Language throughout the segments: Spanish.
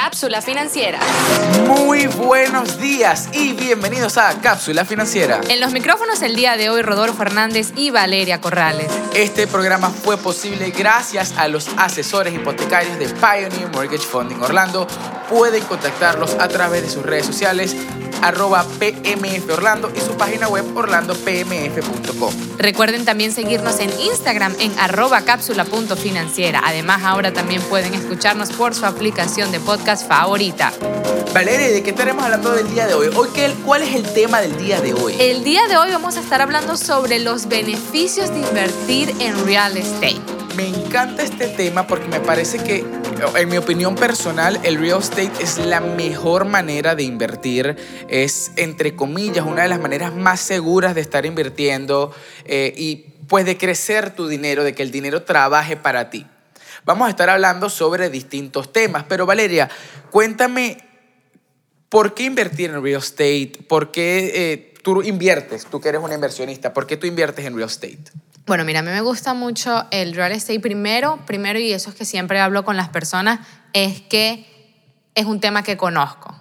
Cápsula Financiera. Muy buenos días y bienvenidos a Cápsula Financiera. En los micrófonos el día de hoy Rodolfo Hernández y Valeria Corrales. Este programa fue posible gracias a los asesores hipotecarios de Pioneer Mortgage Funding Orlando. Pueden contactarlos a través de sus redes sociales arroba PMF Orlando y su página web orlandopmf.com. Recuerden también seguirnos en Instagram en arroba cápsula.financiera. Además, ahora también pueden escucharnos por su aplicación de podcast favorita. Valeria, ¿de qué estaremos hablando del día de hoy? hoy qué, ¿Cuál es el tema del día de hoy? El día de hoy vamos a estar hablando sobre los beneficios de invertir en real estate. Me encanta este tema porque me parece que, en mi opinión personal, el real estate es la mejor manera de invertir. Es, entre comillas, una de las maneras más seguras de estar invirtiendo eh, y pues de crecer tu dinero, de que el dinero trabaje para ti. Vamos a estar hablando sobre distintos temas, pero Valeria, cuéntame, ¿por qué invertir en real estate? ¿Por qué eh, tú inviertes, tú que eres una inversionista, por qué tú inviertes en real estate? Bueno, mira, a mí me gusta mucho el real estate primero, primero y eso es que siempre hablo con las personas, es que es un tema que conozco.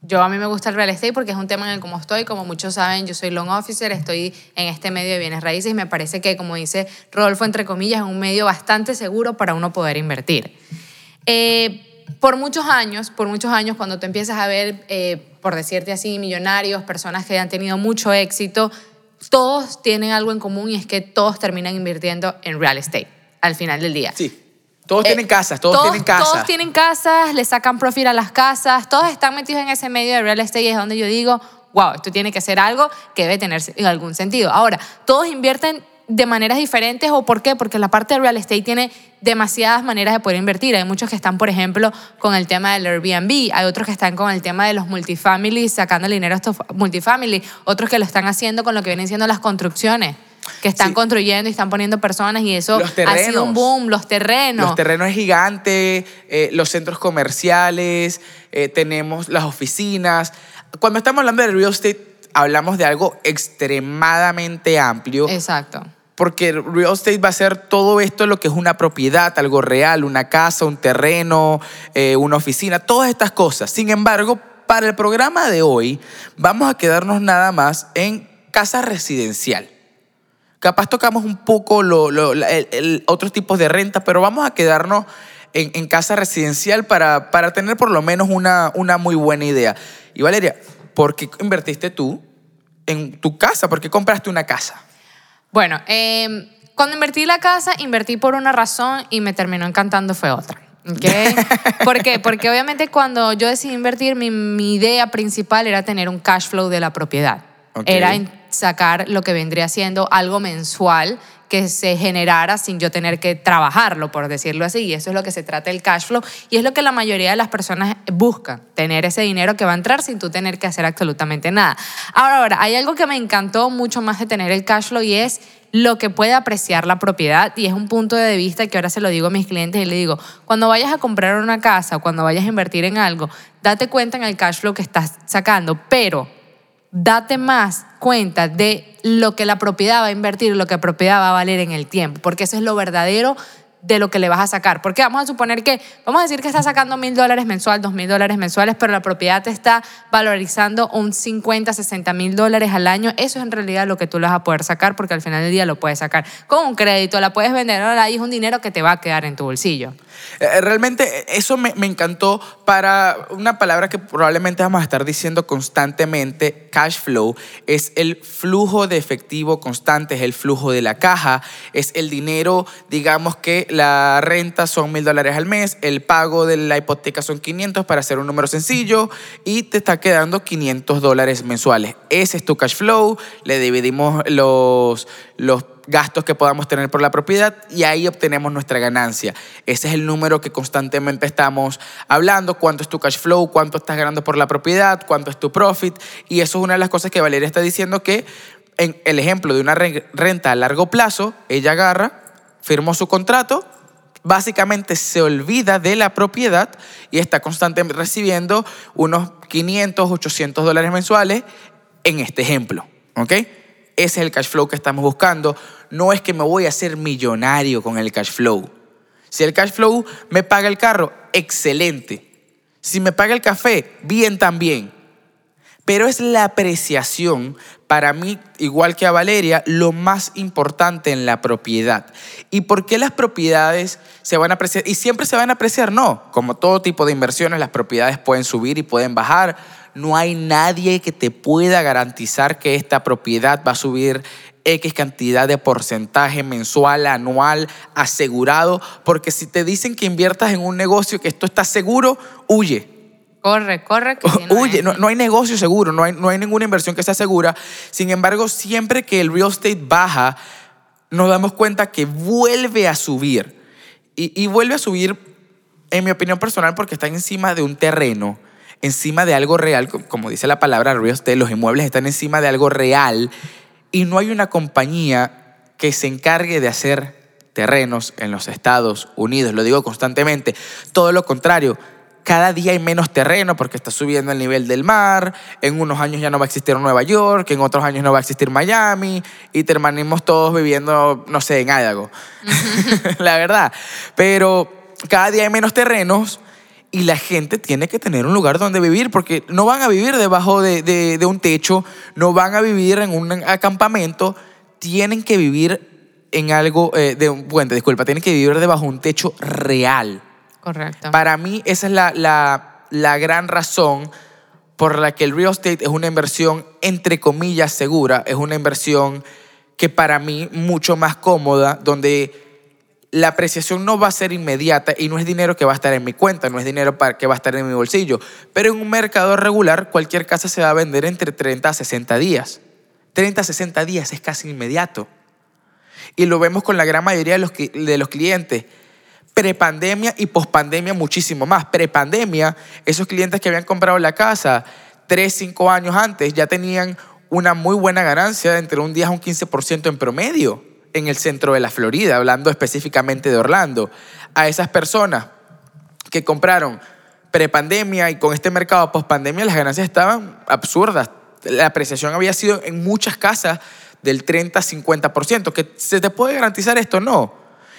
Yo a mí me gusta el real estate porque es un tema en el como estoy, como muchos saben, yo soy loan officer, estoy en este medio de bienes raíces y me parece que, como dice Rodolfo, entre comillas, es un medio bastante seguro para uno poder invertir. Eh, por muchos años, por muchos años, cuando tú empiezas a ver, eh, por decirte así, millonarios, personas que han tenido mucho éxito, todos tienen algo en común y es que todos terminan invirtiendo en real estate al final del día. Sí. Todos tienen eh, casas, todos, tienen casas. Todos tienen casas, le sacan profit a las casas, todos están metidos en ese medio de real estate y es donde yo digo, wow, esto tiene que ser algo que debe tener algún sentido. Ahora, todos invierten de maneras diferentes o por qué? Porque la parte de real estate tiene demasiadas maneras de poder invertir. Hay muchos que están, por ejemplo, con el tema del Airbnb, hay otros que están con el tema de los multifamily, sacando el dinero a estos multifamily, otros que lo están haciendo con lo que vienen siendo las construcciones que están construyendo y están poniendo personas y eso ha sido un boom, los terrenos. Los terrenos es gigante, eh, los centros comerciales, eh, tenemos las oficinas. Cuando estamos hablando de real estate, hablamos de algo extremadamente amplio. Exacto. Porque real estate va a ser todo esto lo que es una propiedad, algo real, una casa, un terreno, eh, una oficina, todas estas cosas. Sin embargo, para el programa de hoy vamos a quedarnos nada más en casa residencial. Capaz tocamos un poco otros tipos de renta, pero vamos a quedarnos en, casa residencial para, para, tener por lo menos una, una muy buena idea. Y Valeria, ¿por qué invertiste tú en tu casa? ¿Por qué compraste una casa? Bueno, em, cuando invertí la casa, invertí por una razón y me terminó encantando fue otra. ¿Okay? ¿Por qué? Porque obviamente cuando yo decidí invertir, mi, idea principal era tener un cash flow de la propiedad. Era sacar lo que vendría siendo algo mensual que se generara sin yo tener que trabajarlo, por decirlo así. Y eso es lo que se trata el cash flow. Y es lo que la mayoría de las personas buscan, tener ese dinero que va a entrar sin tú tener que hacer absolutamente nada. Ahora, ahora, hay algo que me encantó mucho más de tener el cash flow y es lo que puede apreciar la propiedad y es un punto de vista que ahora se lo digo a mis clientes y le digo, cuando vayas a comprar una casa o cuando vayas a invertir en algo, date cuenta en el cash flow que estás sacando, pero date más cuenta de lo que la propiedad va a invertir, lo que la propiedad va a valer en el tiempo, porque eso es lo verdadero de lo que le vas a sacar. Porque vamos a suponer que, vamos a decir que estás sacando mil dólares mensual, dos mil dólares mensuales, pero la propiedad te está valorizando un 50, 60 mil dólares al año. Eso es en realidad lo que tú le vas a poder sacar porque al final del día lo puedes sacar con un crédito, la puedes vender, ahora ahí es un dinero que te va a quedar en tu bolsillo. Eh, eh, realmente eso me, me encantó para una palabra que probablemente vamos a estar diciendo constantemente, cash flow, es el flujo de efectivo constante, es el flujo de la caja, es el dinero, digamos que la renta son mil dólares al mes, el pago de la hipoteca son 500 para hacer un número sencillo y te está quedando 500 dólares mensuales. Ese es tu cash flow, le dividimos los, los gastos que podamos tener por la propiedad y ahí obtenemos nuestra ganancia. Ese es el número que constantemente estamos hablando, cuánto es tu cash flow, cuánto estás ganando por la propiedad, cuánto es tu profit y eso es una de las cosas que Valeria está diciendo que en el ejemplo de una renta a largo plazo, ella agarra firmó su contrato, básicamente se olvida de la propiedad y está constantemente recibiendo unos 500, 800 dólares mensuales en este ejemplo. ¿Ok? Ese es el cash flow que estamos buscando. No es que me voy a hacer millonario con el cash flow. Si el cash flow me paga el carro, excelente. Si me paga el café, bien también. Pero es la apreciación, para mí, igual que a Valeria, lo más importante en la propiedad. ¿Y por qué las propiedades se van a apreciar? ¿Y siempre se van a apreciar? No. Como todo tipo de inversiones, las propiedades pueden subir y pueden bajar. No hay nadie que te pueda garantizar que esta propiedad va a subir X cantidad de porcentaje mensual, anual, asegurado, porque si te dicen que inviertas en un negocio que esto está seguro, huye. Corre, corre. Que huye, no, no, hay negocio seguro, no hay, no hay ninguna inversión que sea segura. Sin embargo, siempre que el real estate baja, nos damos cuenta que vuelve a subir. Y, y vuelve a subir, en mi opinión personal, porque está encima de un terreno encima de algo real, como dice la palabra real estate, los inmuebles están encima de algo real y no hay una compañía que se encargue de hacer terrenos en los Estados Unidos. Lo digo constantemente. Todo lo contrario, cada día hay menos terreno porque está subiendo el nivel del mar, en unos años ya no va a existir Nueva York, en otros años no va a existir Miami y terminamos todos viviendo, no sé, en Idaho. la verdad. Pero cada día hay menos terrenos y la gente tiene que tener un lugar donde vivir porque no van a vivir debajo de, un techo, no van a vivir en un acampamento, tienen que vivir en algo, eh, de un puente, disculpa, tienen que vivir debajo de un techo real. Correcto. Para mí esa es la, la, la gran razón por la que el real estate es una inversión entre comillas segura, es una inversión que para mí mucho más cómoda, donde la apreciación no va a ser inmediata y no es dinero que va a estar en mi cuenta, no es dinero que va a estar en mi bolsillo. Pero en un mercado regular, cualquier casa se va a vender entre 30 a 60 días. 30 a 60 días es casi inmediato. Y lo vemos con la gran mayoría de los, de los clientes. Prepandemia y pospandemia muchísimo más. Prepandemia, esos clientes que habían comprado la casa 3, 5 años antes ya tenían una muy buena ganancia, entre un 10 a un 15% en promedio en el centro de la Florida, hablando específicamente de Orlando, a esas personas que compraron prepandemia y con este mercado pospandemia las ganancias estaban absurdas. La apreciación había sido en muchas casas del 30-50%. ¿Que se te puede garantizar esto? No.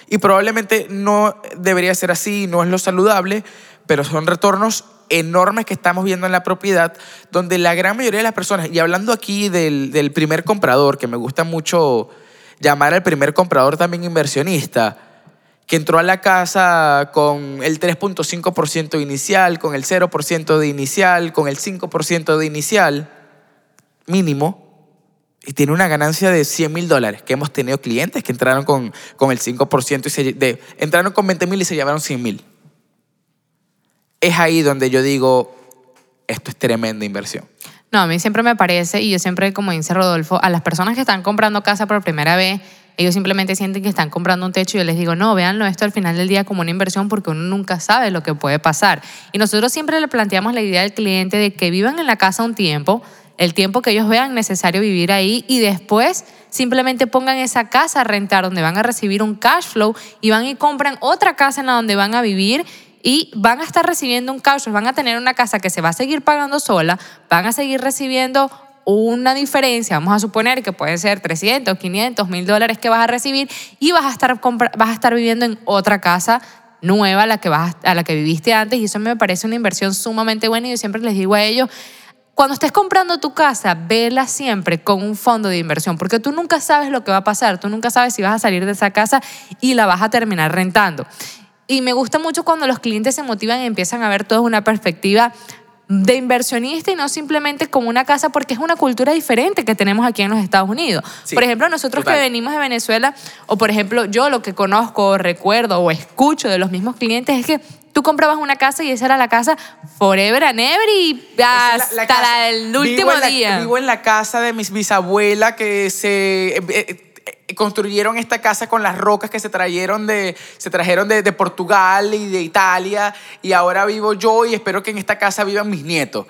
Y probablemente no debería ser así, no es lo saludable, pero son retornos enormes que estamos viendo en la propiedad, donde la gran mayoría de las personas, y hablando aquí del, del primer comprador, que me gusta mucho llamar al primer comprador también inversionista, que entró a la casa con el 3.5% inicial, con el 0% de inicial, con el 5% de inicial mínimo, y tiene una ganancia de 100 mil dólares, que hemos tenido clientes que entraron con, con el 5% y se, entraron con 20 mil y se llevaron 100 mil. Es ahí donde yo digo, esto es tremenda inversión. No, a mí siempre me parece, y yo siempre, como dice Rodolfo, a las personas que están comprando casa por primera vez, ellos simplemente sienten que están comprando un techo y yo les digo, no, véanlo esto al final del día como una inversión porque uno nunca sabe lo que puede pasar. Y nosotros siempre le planteamos la idea al cliente de que vivan en la casa un tiempo, el tiempo que ellos vean necesario vivir ahí y después simplemente pongan esa casa a rentar donde van a recibir un cash flow y van y compran otra casa en la donde van a vivir y van a estar recibiendo un cash, van a tener una casa que se va a seguir pagando sola, van a seguir recibiendo una diferencia, vamos a suponer que puede ser 300, 500, 1000 dólares que vas a recibir y vas a estar, vas a estar viviendo en otra casa nueva a la, que vas, a la que viviste antes y eso me parece una inversión sumamente buena y yo siempre les digo a ellos, cuando estés comprando tu casa, vela siempre con un fondo de inversión, porque tú nunca sabes lo que va a pasar, tú nunca sabes si vas a salir de esa casa y la vas a terminar rentando. Y me gusta mucho cuando los clientes se motivan y empiezan a ver toda una perspectiva de inversionista y no simplemente como una casa porque es una cultura diferente que tenemos aquí en los Estados Unidos. por ejemplo, nosotros que venimos de Venezuela, o por ejemplo, yo lo que conozco, recuerdo o escucho de los mismos clientes es que tú comprabas una casa y esa era la casa forever and ever y hasta el último día. vivo en la casa de mis bisabuelas que se... Eh, eh, construyeron esta casa con las rocas que se trajeron de, se trajeron de, Portugal y de Italia y ahora vivo yo y espero que en esta casa vivan mis nietos.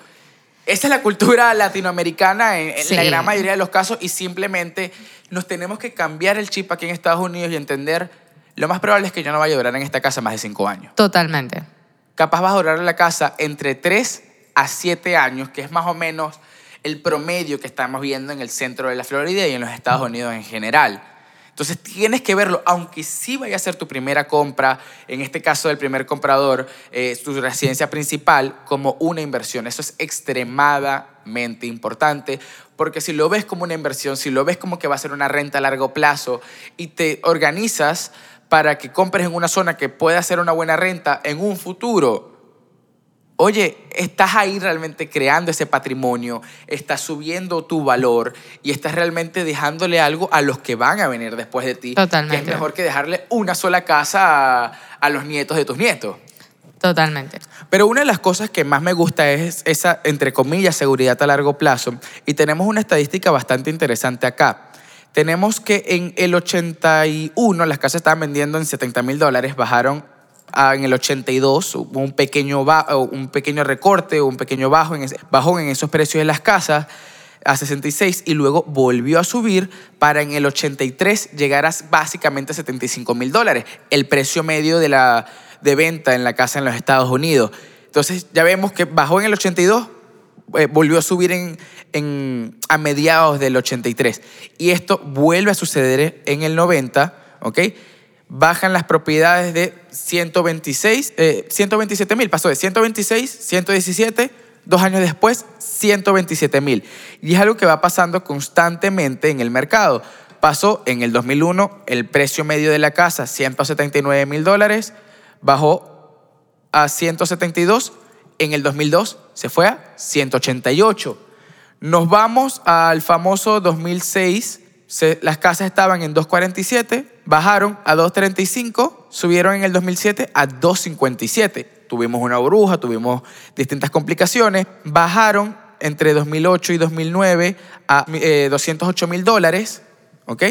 Esa es la cultura latinoamericana en, la gran mayoría de los casos y simplemente nos tenemos que cambiar el chip aquí en Estados Unidos y entender lo más probable es que yo no vaya a durar en esta casa más de cinco años. Totalmente. Capaz vas a durar en la casa entre 3 a 7 años, que es más o menos el promedio que estamos viendo en el centro de la Florida y en los Estados Unidos en general. Entonces tienes que verlo, aunque sí vaya a ser tu primera compra, en este caso del primer comprador, eh, tu residencia principal, como una inversión. Eso es extremadamente importante, porque si lo ves como una inversión, si lo ves como que va a ser una renta a largo plazo y te organizas para que compres en una zona que pueda ser una buena renta en un futuro, Oye, estás ahí realmente creando ese patrimonio, estás subiendo tu valor y estás realmente dejándole algo a los que van a venir después de ti. Totalmente. Que es mejor que dejarle una sola casa a, a los nietos de tus nietos. Totalmente. Pero una de las cosas que más me gusta es esa, entre comillas, seguridad a largo plazo. Y tenemos una estadística bastante interesante acá. Tenemos que en el 81 las casas estaban vendiendo en 70 mil dólares, bajaron en el 82, hubo un pequeño, un pequeño recorte, un pequeño bajo en ese- bajón en esos precios de las casas a 66 y luego volvió a subir para en el 83 llegar a básicamente 75 mil dólares, el precio medio de, la, de venta en la casa en los Estados Unidos. Entonces ya vemos que bajó en el 82, eh, volvió a subir en, en- a mediados del 83. Y esto vuelve a suceder en el 90, ¿ok? Bajan las propiedades de 126, eh, 127 mil, pasó de 126, 117, dos años después, 127 mil. Y es algo que va pasando constantemente en el mercado. Pasó en el 2001 el precio medio de la casa, 179 mil dólares, bajó a 172, en el 2002 se fue a 188. Nos vamos al famoso 2006, las casas estaban en 247, bajaron a 235, subieron en el 2007 a 257. Tuvimos una burbuja, tuvimos distintas complicaciones, bajaron entre 2008 y 2009 a eh, 208 mil dólares, ¿ok?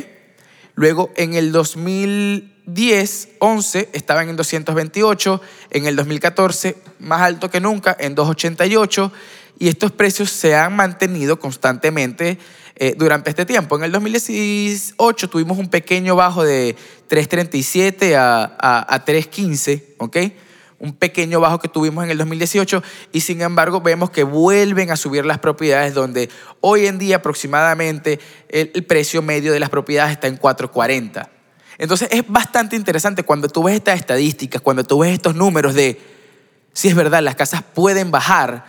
Luego en el 2010, 11 estaban en 228, en el 2014 más alto que nunca en 288 y estos precios se han mantenido constantemente eh, durante este tiempo. En el 2018 tuvimos un pequeño bajo de 337 a, a, a 315, ¿ok? un pequeño bajo que tuvimos en el 2018 y sin embargo vemos que vuelven a subir las propiedades donde hoy en día aproximadamente el precio medio de las propiedades está en 440. Entonces es bastante interesante cuando tú ves estas estadísticas, cuando tú ves estos números de, si es verdad, las casas pueden bajar,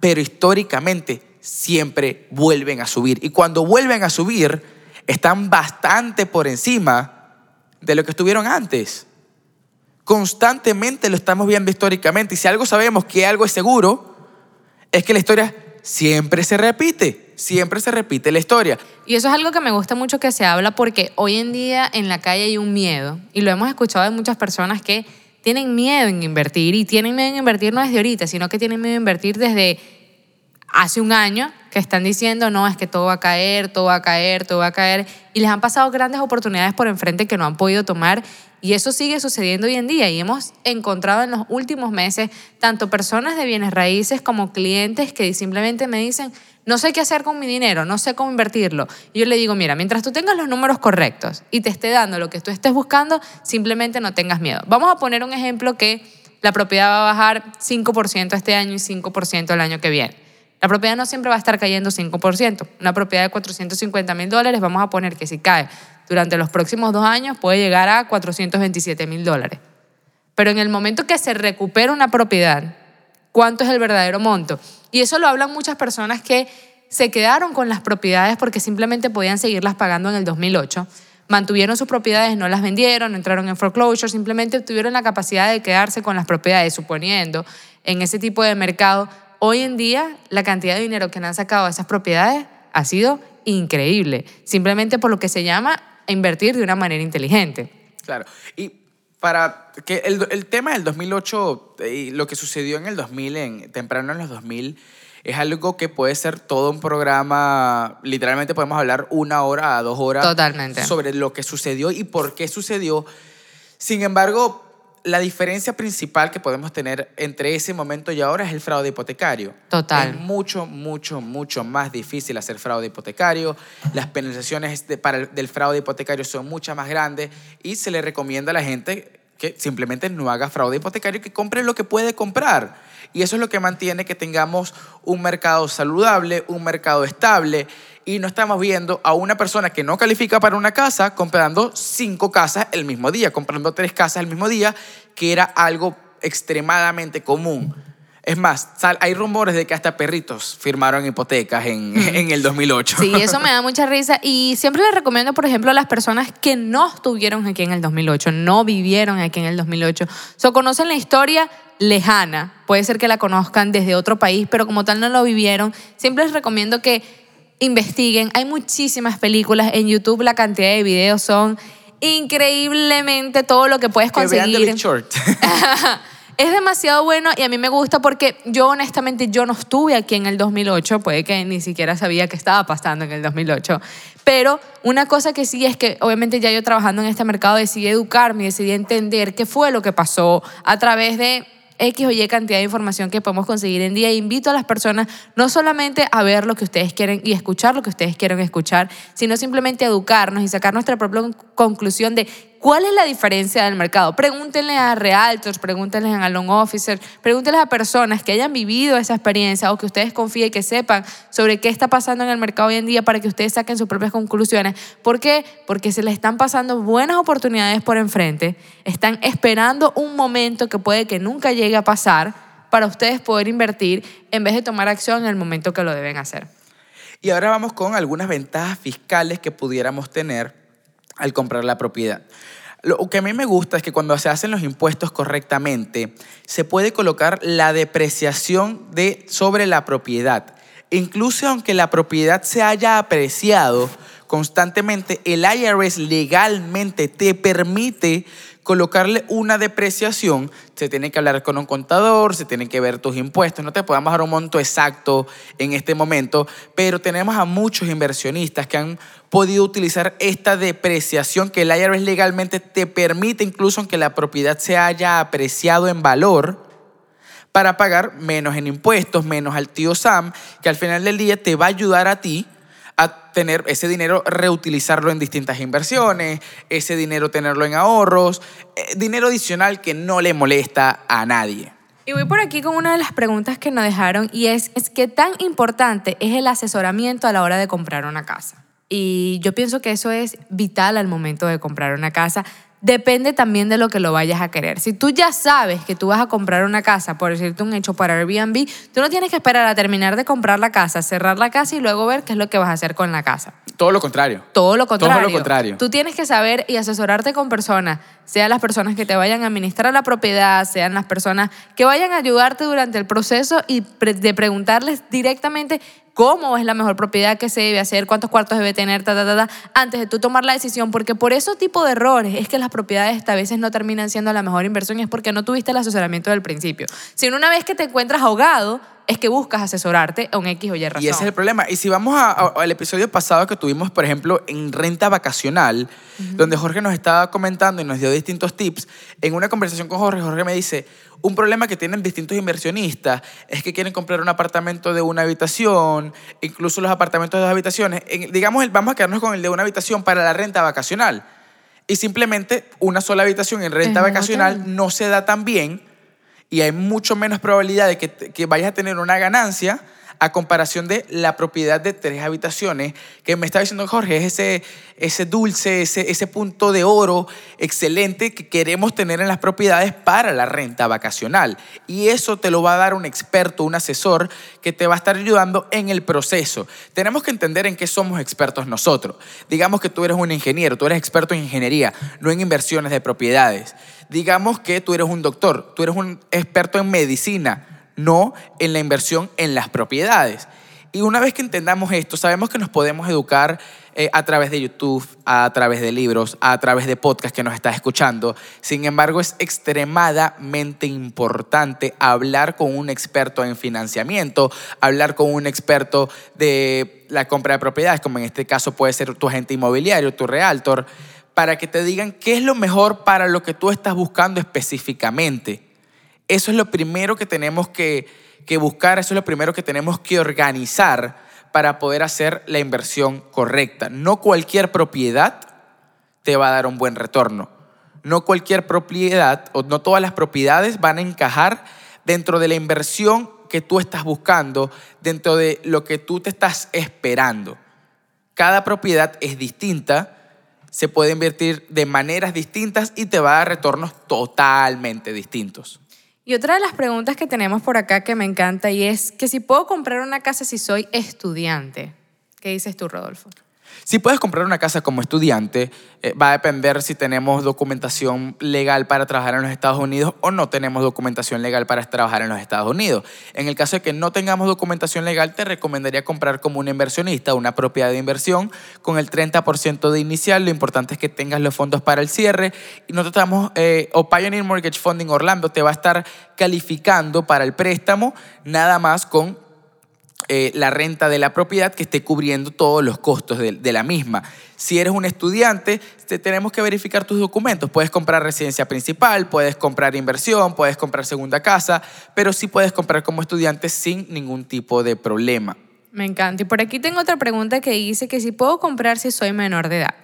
pero históricamente siempre vuelven a subir. Y cuando vuelven a subir, están bastante por encima de lo que estuvieron antes. Constantemente lo estamos viendo históricamente. Y si algo sabemos que algo es seguro, es que la historia siempre se repite. Siempre se repite la historia. Y eso es algo que me gusta mucho que se habla porque hoy en día en la calle hay un miedo, y lo hemos escuchado de muchas personas que tienen miedo en invertir, y tienen miedo en invertir no desde ahorita, sino que tienen miedo en invertir desde hace un año, que están diciendo, no, es que todo va a caer, todo va a caer, todo va a caer, y les han pasado grandes oportunidades por enfrente que no han podido tomar, y eso sigue sucediendo hoy en día, y hemos encontrado en los últimos meses tanto personas de bienes raíces como clientes que simplemente me dicen, no sé qué hacer con mi dinero, no sé cómo invertirlo. Y yo le digo, mira, mientras tú tengas los números correctos y te esté dando lo que tú estés buscando, simplemente no tengas miedo. Vamos a poner un ejemplo que la propiedad va a bajar 5% este año y 5% el año que viene. La propiedad no siempre va a estar cayendo 5%. Una propiedad de 450 mil dólares, vamos a poner que si cae durante los próximos dos años puede llegar a 427 mil dólares. Pero en el momento que se recupera una propiedad, ¿cuánto es el verdadero monto? Y eso lo hablan muchas personas que se quedaron con las propiedades porque simplemente podían seguirlas pagando en el 2008. Mantuvieron sus propiedades, no las vendieron, entraron en foreclosure, simplemente tuvieron la capacidad de quedarse con las propiedades, suponiendo en ese tipo de mercado. Hoy en día, la cantidad de dinero que han sacado de esas propiedades ha sido increíble, simplemente por lo que se llama invertir de una manera inteligente. Claro. Y para que el, el tema del 2008 eh, y lo que sucedió en el 2000, en, temprano en los 2000, es algo que puede ser todo un programa, literalmente podemos hablar una hora a dos horas Totalmente. sobre lo que sucedió y por qué sucedió. Sin embargo, la diferencia principal que podemos tener entre ese momento y ahora es el fraude hipotecario. Total. Es mucho, mucho, mucho más difícil hacer fraude hipotecario. Las penalizaciones de- para el- del fraude hipotecario son muchas más grandes y se le recomienda a la gente que simplemente no haga fraude hipotecario, que compre lo que puede comprar. Y eso es lo que mantiene que tengamos un mercado saludable, un mercado estable y no estamos viendo a una persona que no califica para una casa comprando cinco casas el mismo día, comprando tres casas el mismo día, que era algo extremadamente común. Es más, hay rumores de que hasta perritos firmaron hipotecas en, en el 2008. Sí, eso me da mucha risa. Y siempre les recomiendo, por ejemplo, a las personas que no estuvieron aquí en el 2008, no vivieron aquí en el 2008, o conocen la historia lejana, puede ser que la conozcan desde otro país, pero como tal no lo vivieron, siempre les recomiendo que investiguen. Hay muchísimas películas en YouTube, la cantidad de videos son increíblemente todo lo que puedes que vean conseguir. The Big Short. Es demasiado bueno y a mí me gusta porque yo honestamente yo no estuve aquí en el 2008, puede que ni siquiera sabía qué estaba pasando en el 2008, pero una cosa que sí es que obviamente ya yo trabajando en este mercado decidí educarme decidí entender qué fue lo que pasó a través de X o Y cantidad de información que podemos conseguir en día. Invito a las personas no solamente a ver lo que ustedes quieren y escuchar lo que ustedes quieren escuchar, sino simplemente a educarnos y sacar nuestra propia conclusión de cuál es la diferencia del mercado. Pregúntenle a realtors, pregúntenle a loan officers, pregúntenle a personas que hayan vivido esa experiencia o que ustedes confíen y que sepan sobre qué está pasando en el mercado hoy en día para que ustedes saquen sus propias conclusiones. ¿Por qué? Porque se les están pasando buenas oportunidades por enfrente, están esperando un momento que puede que nunca llegue a pasar para ustedes poder invertir en vez de tomar acción en el momento que lo deben hacer. Y ahora vamos con algunas ventajas fiscales que pudiéramos tener al comprar la propiedad. Lo que a mí me gusta es que cuando se hacen los impuestos correctamente, se puede colocar la depreciación de, sobre la propiedad. Incluso aunque la propiedad se haya apreciado constantemente, el IRS legalmente te permite colocarle una depreciación, se tiene que hablar con un contador, se tienen que ver tus impuestos, no te podemos dar un monto exacto en este momento, pero tenemos a muchos inversionistas que han podido utilizar esta depreciación que el IRS legalmente te permite, incluso aunque la propiedad se haya apreciado en valor, para pagar menos en impuestos, menos al tío Sam, que al final del día te va a ayudar a ti tener ese dinero, reutilizarlo en distintas inversiones, ese dinero tenerlo en ahorros, eh, dinero adicional que no le molesta a nadie. Y voy por aquí con una de las preguntas que nos dejaron y es, es qué tan importante es el asesoramiento a la hora de comprar una casa. Y yo pienso que eso es vital al momento de comprar una casa. Depende también de lo que lo vayas a querer. Si tú ya sabes que tú vas a comprar una casa, por decirte un hecho para Airbnb, tú no tienes que esperar a terminar de comprar la casa, cerrar la casa y luego ver qué es lo que vas a hacer con la casa. Todo lo contrario. Todo lo contrario. Todo lo contrario. Tú tienes que saber y asesorarte con personas, sean las personas que te vayan a administrar la propiedad, sean las personas que vayan a ayudarte durante el proceso y de preguntarles directamente cómo es la mejor propiedad que se debe hacer, cuántos cuartos debe tener, ta, ta, ta, ta, antes de tú tomar la decisión, porque por ese tipo de errores es que las propiedades a veces no terminan siendo la mejor inversión y es porque no tuviste el asesoramiento del principio. Sino una vez que te encuentras ahogado, es que buscas asesorarte a un X o Y razón. Y ese es el problema. Y si vamos a- a- al episodio pasado que tuvimos, por ejemplo, en renta vacacional, donde Jorge nos estaba comentando y nos dio distintos tips, en una conversación con Jorge, Jorge me dice, un problema que tienen distintos inversionistas es que quieren comprar un apartamento de una habitación, incluso los apartamentos de dos habitaciones. En- digamos, el- vamos a quedarnos con el de una habitación para la renta vacacional. Y simplemente una sola habitación en renta vacacional no se da tan bien y hay mucho menos probabilidad de que, que vayas a tener una ganancia a comparación de la propiedad de tres habitaciones, que me está diciendo Jorge, es ese, ese dulce, ese, ese punto de oro excelente que queremos tener en las propiedades para la renta vacacional. Y eso te lo va a dar un experto, un asesor que te va a estar ayudando en el proceso. Tenemos que entender en qué somos expertos nosotros. Digamos que tú eres un ingeniero, tú eres experto en ingeniería, no en inversiones de propiedades. Digamos que tú eres un doctor, tú eres un experto en medicina, no en la inversión en las propiedades. Y una vez que entendamos esto, sabemos que nos podemos educar eh, a través de YouTube, a través de libros, a través de podcast que nos estás escuchando. Sin embargo, es extremadamente importante hablar con un experto en financiamiento, hablar con un experto de la compra de propiedades, como en este caso puede ser tu agente inmobiliario, tu realtor, para que te digan qué es lo mejor para lo que tú estás buscando específicamente. Eso es lo primero que tenemos que, que buscar, eso es lo primero que tenemos que organizar para poder hacer la inversión correcta. No cualquier propiedad te va a dar un buen retorno. No cualquier propiedad o no todas las propiedades van a encajar dentro de la inversión que tú estás buscando, dentro de lo que tú te estás esperando. Cada propiedad es distinta, se puede invertir de maneras distintas y te va a dar retornos totalmente distintos. Y otra de las preguntas que tenemos por acá que me encanta y es que si puedo comprar una casa si soy estudiante. ¿Qué dices tú, Rodolfo? Si puedes comprar una casa como estudiante, eh, va a depender si tenemos documentación legal para trabajar en los Estados Unidos o no tenemos documentación legal para trabajar en los Estados Unidos. En el caso de que no tengamos documentación legal, te recomendaría comprar como un inversionista una propiedad de inversión con el 30% de inicial. Lo importante es que tengas los fondos para el cierre. Y nosotros estamos, eh, o Pioneer Mortgage Funding Orlando te va a estar calificando para el préstamo nada más con eh, la renta de la propiedad que esté cubriendo todos los costos de, la misma. Si eres un estudiante, te, tenemos que verificar tus documentos. Puedes comprar residencia principal, puedes comprar inversión, puedes comprar segunda casa, pero sí puedes comprar como estudiante sin ningún tipo de problema. Me encanta. Y por aquí tengo otra pregunta que dice que si puedo comprar si soy menor de edad.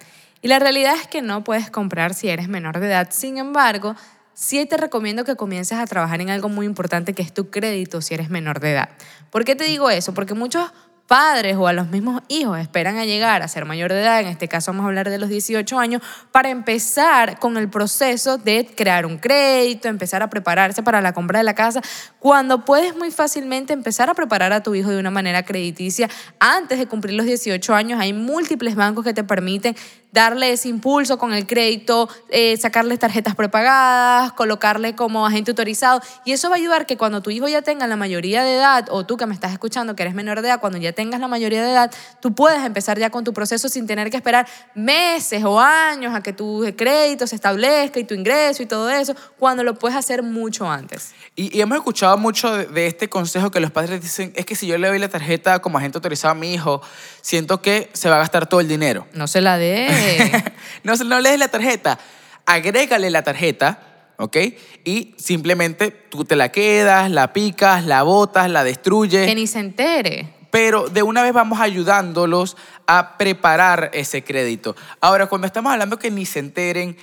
Y la realidad es que no puedes comprar si eres menor de edad. Sin embargo, sí te recomiendo que comiences a trabajar en algo muy importante que es tu crédito si eres menor de edad. ¿Por qué te digo eso? Porque muchos padres o a los mismos hijos esperan a llegar a ser mayor de edad, en este caso vamos a hablar de los 18 años, para empezar con el proceso de crear un crédito, empezar a prepararse para la compra de la casa, cuando puedes muy fácilmente empezar a preparar a tu hijo de una manera crediticia antes de cumplir los 18 años. Hay múltiples bancos que te permiten darle ese impulso con el crédito, eh, sacarle tarjetas prepagadas, colocarle como agente autorizado. Y eso va a ayudar que cuando tu hijo ya tenga la mayoría de edad, o tú que me estás escuchando que eres menor de edad, cuando ya tengas la mayoría de edad, tú puedes empezar ya con tu proceso sin tener que esperar meses o años a que tu crédito se establezca y tu ingreso y todo eso, cuando lo puedes hacer mucho antes. Y, hemos escuchado mucho de, este consejo que los padres dicen, es que si yo le doy la tarjeta como agente autorizado a mi hijo, siento que se va a gastar todo el dinero. No se la dé. no, no le des la tarjeta, agrégale la tarjeta, ¿ok? Y simplemente tú te la quedas, la picas, la botas, la destruyes. Que ni se entere. Pero de una vez vamos ayudándolos a preparar ese crédito. Ahora, cuando estamos hablando que ni se enteren,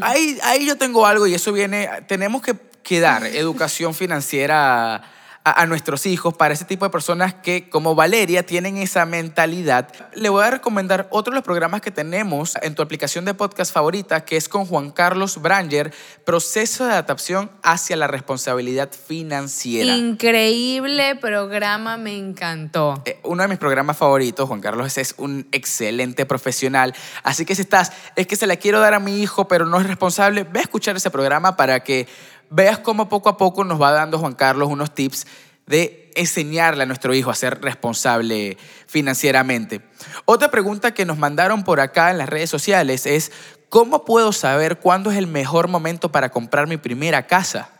ahí, ahí yo tengo algo y eso viene, tenemos que, que dar educación financiera a, nuestros hijos, para ese tipo de personas que, como Valeria, tienen esa mentalidad. Le voy a recomendar otro de los programas que tenemos en tu aplicación de podcast favorita, que es con Juan Carlos Branger, Proceso de Adaptación hacia la Responsabilidad Financiera. Increíble programa, me encantó. Eh, uno de mis programas favoritos, Juan Carlos es un excelente profesional, así que si estás, es que se la quiero dar a mi hijo, pero no es responsable, ve a escuchar ese programa para que veas cómo poco a poco nos va dando Juan Carlos unos tips de enseñarle a nuestro hijo a ser responsable financieramente. Otra pregunta que nos mandaron por acá en las redes sociales es, ¿cómo puedo saber cuándo es el mejor momento para comprar mi primera casa?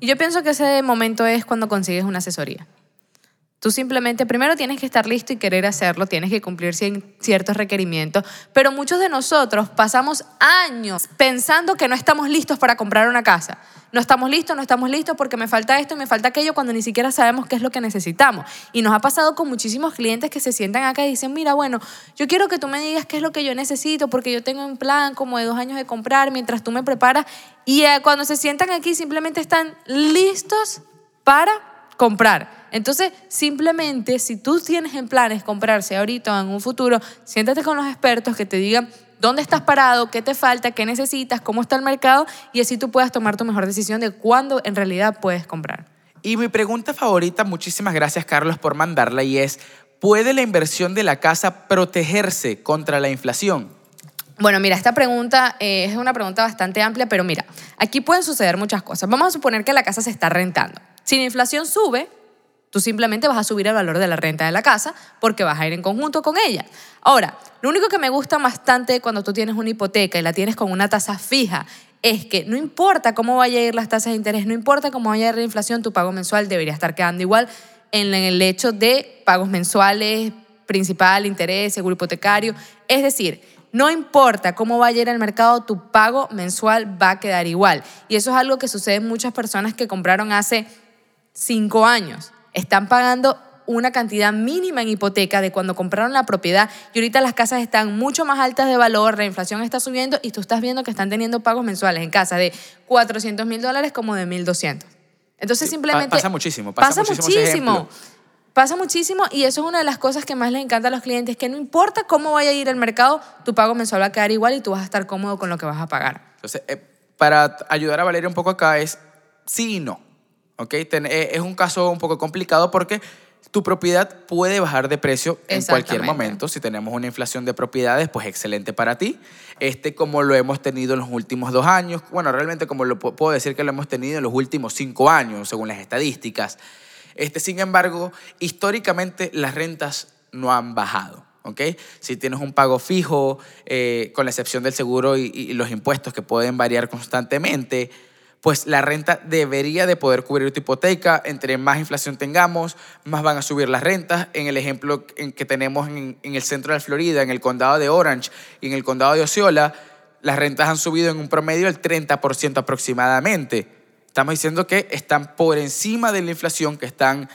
Y yo pienso que ese momento es cuando consigues una asesoría. Tú simplemente primero tienes que estar listo y querer hacerlo, tienes que cumplir ciertos requerimientos, pero muchos de nosotros pasamos años pensando que no estamos listos para comprar una casa. No estamos listos, no estamos listos porque me falta esto y me falta aquello cuando ni siquiera sabemos qué es lo que necesitamos. Y nos ha pasado con muchísimos clientes que se sientan acá y dicen, mira, bueno, yo quiero que tú me digas qué es lo que yo necesito porque yo tengo un plan como de dos años de comprar mientras tú me preparas. Y eh, cuando se sientan aquí simplemente están listos para comprar. Entonces, simplemente, si tú tienes en planes comprarse ahorita o en un futuro, siéntate con los expertos que te digan dónde estás parado, qué te falta, qué necesitas, cómo está el mercado y así tú puedas tomar tu mejor decisión de cuándo en realidad puedes comprar. Y mi pregunta favorita, muchísimas gracias Carlos por mandarla, y es, ¿puede la inversión de la casa protegerse contra la inflación? Bueno, mira, esta pregunta eh, es una pregunta bastante amplia, pero mira, aquí pueden suceder muchas cosas. Vamos a suponer que la casa se está rentando. Si la inflación sube, Tú simplemente vas a subir el valor de la renta de la casa porque vas a ir en conjunto con ella. Ahora, lo único que me gusta bastante cuando tú tienes una hipoteca y la tienes con una tasa fija es que no importa cómo vaya a ir las tasas de interés, no importa cómo vaya a ir la inflación, tu pago mensual debería estar quedando igual en el hecho de pagos mensuales, principal, interés, seguro hipotecario. Es decir, no importa cómo vaya a ir el mercado, tu pago mensual va a quedar igual. Y eso es algo que sucede en muchas personas que compraron hace cinco años. Están pagando una cantidad mínima en hipoteca de cuando compraron la propiedad y ahorita las casas están mucho más altas de valor, la inflación está subiendo y tú estás viendo que están teniendo pagos mensuales en casa de 400 mil dólares como de 1.200. Entonces simplemente... Pasa muchísimo, pasa, muchísimo. Pasa muchísimo y eso es una de las cosas que más les encanta a los clientes, que no importa cómo vaya a ir el mercado, tu pago mensual va a quedar igual y tú vas a estar cómodo con lo que vas a pagar. Entonces, eh, para ayudar a Valeria un poco acá es sí y no. ¿Ok? Eh, es un caso un poco complicado porque tu propiedad puede bajar de precio en cualquier momento. Si tenemos una inflación de propiedades, pues excelente para ti. Este, como lo hemos tenido en los últimos dos años, bueno, realmente como lo puedo decir que lo hemos tenido en los últimos cinco años, según las estadísticas. Este, sin embargo, históricamente las rentas no han bajado. ¿okay? Si tienes un pago fijo, eh, con la excepción del seguro y, los impuestos que pueden variar constantemente, pues la renta debería de poder cubrir tu hipoteca. Entre más inflación tengamos, más van a subir las rentas. En el ejemplo que tenemos en, en el centro de Florida, en el condado de Orange y en el condado de Osceola, las rentas han subido en un promedio del 30% aproximadamente. Estamos diciendo que están por encima de la inflación, que están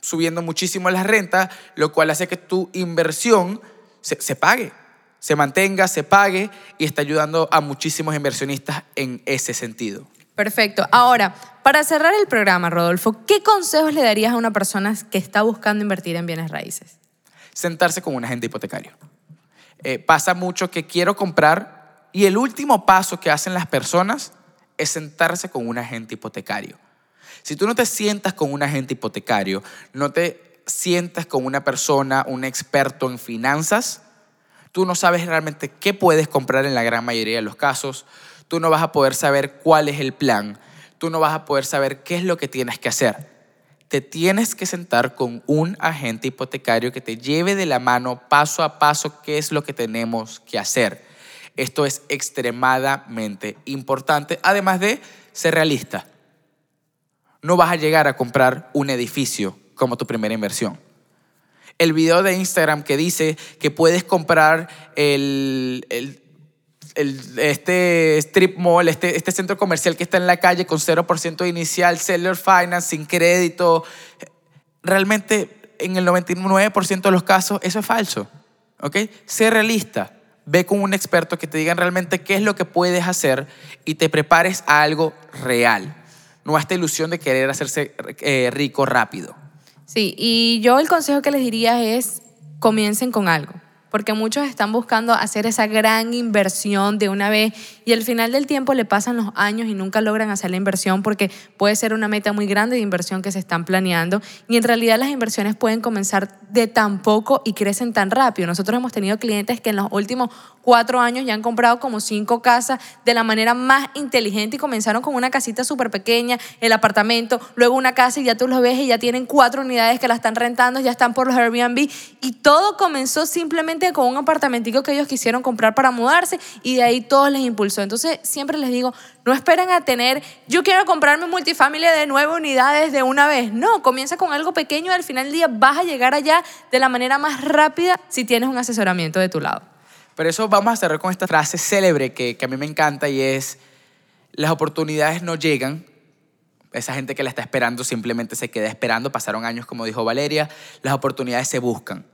subiendo muchísimo las rentas, lo cual hace que tu inversión se, pague, se mantenga, se pague y está ayudando a muchísimos inversionistas en ese sentido. Perfecto. Ahora, para cerrar el programa, Rodolfo, ¿qué consejos le darías a una persona que está buscando invertir en bienes raíces? Sentarse con un agente hipotecario. Eh, pasa mucho que quiero comprar y el último paso que hacen las personas es sentarse con un agente hipotecario. Si tú no te sientas con un agente hipotecario, no te sientas con una persona, un experto en finanzas, tú no sabes realmente qué puedes comprar en la gran mayoría de los casos, tú no vas a poder saber cuál es el plan, tú no vas a poder saber qué es lo que tienes que hacer. Te tienes que sentar con un agente hipotecario que te lleve de la mano paso a paso qué es lo que tenemos que hacer. Esto es extremadamente importante, además de ser realista. No vas a llegar a comprar un edificio como tu primera inversión. El video de Instagram que dice que puedes comprar el, este strip mall, este, este centro comercial que está en la calle con 0% inicial, seller finance, sin crédito, realmente en el 99% de los casos eso es falso. ¿ok? Sé realista ve con un experto que te digan realmente qué es lo que puedes hacer y te prepares a algo real, no a esta ilusión de querer hacerse eh, rico rápido. Sí, y yo el consejo que les diría es comiencen con algo porque muchos están buscando hacer esa gran inversión de una vez. Y al final del tiempo le pasan los años y nunca logran hacer la inversión porque puede ser una meta muy grande de inversión que se están planeando. Y en realidad las inversiones pueden comenzar de tan poco y crecen tan rápido. Nosotros hemos tenido clientes que en los últimos cuatro años ya han comprado como cinco casas de la manera más inteligente y comenzaron con una casita súper pequeña, el apartamento, luego una casa y ya tú los ves y ya tienen cuatro unidades que la están rentando, ya están por los Airbnb. Y todo comenzó simplemente con un apartamentico que ellos quisieron comprar para mudarse y de ahí todo les impulsó. Entonces siempre les digo, no esperen a tener, yo quiero comprarme un multifamilia de nueve unidades de una vez. No, comienza con algo pequeño y al final del día vas a llegar allá de la manera más rápida si tienes un asesoramiento de tu lado. Pero eso vamos a cerrar con esta frase célebre que a mí me encanta y es, las oportunidades no llegan, esa gente que la está esperando simplemente se queda esperando. Pasaron años, como dijo Valeria. Las oportunidades se buscan.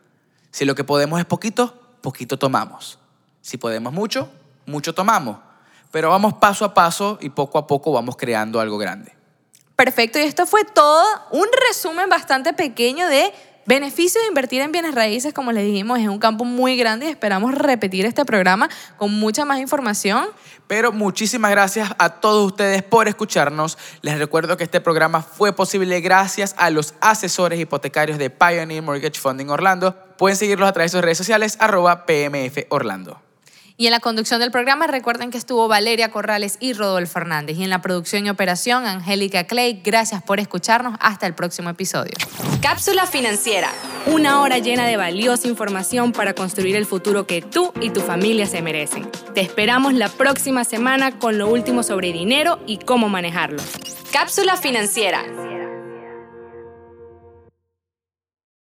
Si lo que podemos es poquito, poquito tomamos. Si podemos mucho, mucho tomamos. Pero vamos paso a paso y poco a poco vamos creando algo grande. Perfecto, y esto fue todo un resumen bastante pequeño de beneficios de invertir en bienes raíces. Como les dijimos, es un campo muy grande y esperamos repetir este programa con mucha más información. Pero muchísimas gracias a todos ustedes por escucharnos. Les recuerdo que este programa fue posible gracias a los asesores hipotecarios de Pioneer Mortgage Funding Orlando. Pueden seguirlos a través de sus redes sociales, arroba PMF Orlando. Y en la conducción del programa recuerden que estuvo Valeria Corrales y Rodolfo Fernández. Y en la producción y operación, Angélica Clay. Gracias por escucharnos. Hasta el próximo episodio. Cápsula financiera. Una hora llena de valiosa información para construir el futuro que tú y tu familia se merecen. Te esperamos la próxima semana con lo último sobre dinero y cómo manejarlo. Cápsula financiera